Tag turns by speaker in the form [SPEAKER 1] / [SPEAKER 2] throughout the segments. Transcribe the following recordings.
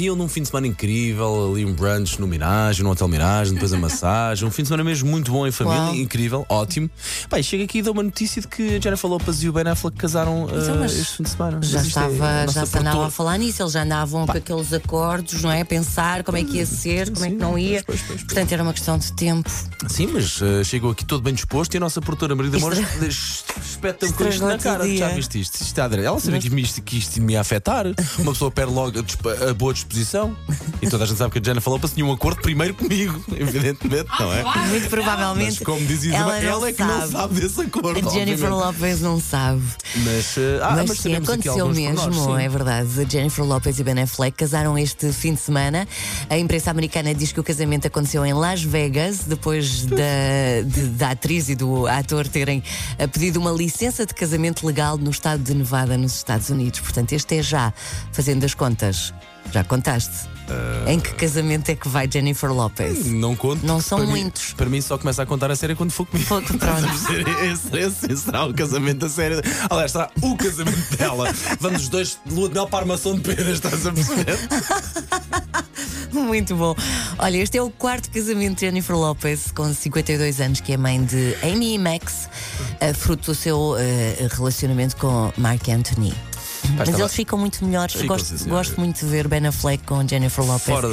[SPEAKER 1] vinham num fim de semana incrível, ali um brunch no Mirage, no Hotel Mirage, depois a massagem. Um fim de semana mesmo muito bom em família,
[SPEAKER 2] Uau.
[SPEAKER 1] incrível, ótimo. Pai, chega aqui e dou uma notícia de que a Jennifer Lopez e o Ben Affleck casaram
[SPEAKER 2] Então,
[SPEAKER 1] uh, este fim de semana.
[SPEAKER 2] Já
[SPEAKER 1] é
[SPEAKER 2] estava, já se andava a falar nisso, eles já andavam com aqueles acordos, não é? A pensar como é que ia ser, como é que não ia.
[SPEAKER 1] pois, pois, pois.
[SPEAKER 2] Portanto, era uma questão de tempo.
[SPEAKER 1] Sim, mas uh, chegou aqui todo bem disposto e a nossa produtora Maria de Amores espeta um com isto na cara. Já viste isto? Isto está a. Ela sabia que, isto, que isto me ia afetar. Uma pessoa perde logo a, a boa disposição. E toda a gente sabe que a Jennifer Lopez tinha um acordo primeiro comigo, evidentemente, não é?
[SPEAKER 2] Muito provavelmente.
[SPEAKER 1] Mas como diz Isabel,
[SPEAKER 2] ela,
[SPEAKER 1] ela, é que não sabe desse acordo.
[SPEAKER 2] A Jennifer
[SPEAKER 1] obviamente.
[SPEAKER 2] Lopez não sabe.
[SPEAKER 1] Mas, uh, ah,
[SPEAKER 2] mas,
[SPEAKER 1] mas
[SPEAKER 2] sim, aconteceu mesmo,
[SPEAKER 1] pormenores, sim.
[SPEAKER 2] é verdade. A Jennifer Lopez e Ben Affleck casaram este fim de semana. A imprensa americana diz que o casamento aconteceu em Las Vegas, depois da, de- da atriz e do ator terem eh, pedido uma licença de casamento legal no estado de Nevada, nos Estados Unidos. Portanto, este é já, fazendo as contas. Já contaste?
[SPEAKER 1] Ah.
[SPEAKER 2] Em que casamento é que vai Jennifer Lopez?
[SPEAKER 1] Não conto.
[SPEAKER 2] Não são
[SPEAKER 1] para mim-
[SPEAKER 2] muitos.
[SPEAKER 1] para mim só começa a contar a série quando for comigo.
[SPEAKER 2] Pronto.
[SPEAKER 1] Esse, esse- esse será o casamento a sério. Aliás, será o casamento dela. Vamos os dois de lua de mel para a armação de pedras, estás a perceber?
[SPEAKER 2] Muito bom. Olha, este é o quarto casamento de Jennifer Lopez, com 52 anos, que é mãe de Amy e Max, eh, fruto do seu eh, relacionamento com Mark Anthony. Mas
[SPEAKER 1] estava-
[SPEAKER 2] eles ficam muito melhores.
[SPEAKER 1] Ficam,
[SPEAKER 2] gosto,
[SPEAKER 1] sim,
[SPEAKER 2] gosto muito de ver Ben Affleck com Jennifer Lopez.
[SPEAKER 1] Fora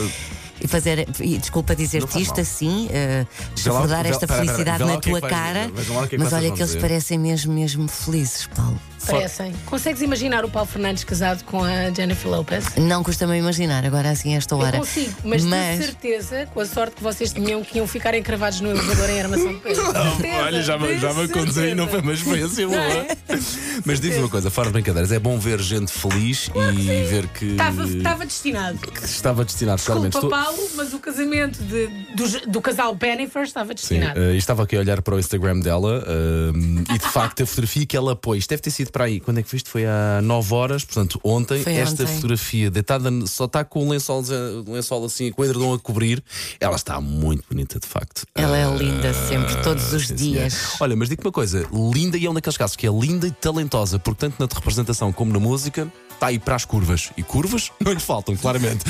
[SPEAKER 2] E fazer, e desculpa dizer-te isto
[SPEAKER 1] mal.
[SPEAKER 2] assim, uh, esta
[SPEAKER 1] pera, pera,
[SPEAKER 2] felicidade
[SPEAKER 1] vê lá
[SPEAKER 2] na
[SPEAKER 1] é
[SPEAKER 2] tua cara,
[SPEAKER 1] é
[SPEAKER 2] mas olha que eles parecem mesmo, mesmo felizes, Paulo.
[SPEAKER 3] Parecem. Consegues imaginar o Paulo Fernandes casado com a Jennifer Lopez?
[SPEAKER 2] Não custa-me imaginar, agora assim, a esta hora.
[SPEAKER 3] Eu consigo, mas, de certeza, com a sorte que vocês tinham, que iam ficar encravados no elevador em armação de peso. Certeza,
[SPEAKER 1] Olha, já, me- já me aconteceu e não foi uma experiência boa.
[SPEAKER 3] é?
[SPEAKER 1] Mas diz uma coisa, fora de brincadeiras, é bom ver gente feliz e ver que,
[SPEAKER 3] Estava, estava destinado.
[SPEAKER 1] que estava destinado claramente.
[SPEAKER 3] Desculpa,
[SPEAKER 1] Estou-
[SPEAKER 3] Paulo, mas o casamento de- do, do casal Bennifer estava
[SPEAKER 1] Sim,
[SPEAKER 3] destinado.
[SPEAKER 1] eh, estava aqui a olhar para o Instagram dela eh, e de facto a fotografia que ela pôs, deve ter sido para aí. Quando é que viste? Foi há 9 horas, portanto, ontem.
[SPEAKER 2] Foi
[SPEAKER 1] esta
[SPEAKER 2] ontem.
[SPEAKER 1] fotografia deitada, só está com o lençol, lençol assim, com o edredom a cobrir. Ela está muito bonita, de facto.
[SPEAKER 2] Ela é
[SPEAKER 1] Eh,
[SPEAKER 2] linda sempre, todos os
[SPEAKER 1] sim,
[SPEAKER 2] dias.
[SPEAKER 1] senhora. Olha, mas digo-te uma coisa: linda e é um daqueles casos que é linda e talentosa, porque tanto na representação como na música. Está aí para as curvas. E curvas não lhe faltam, claramente.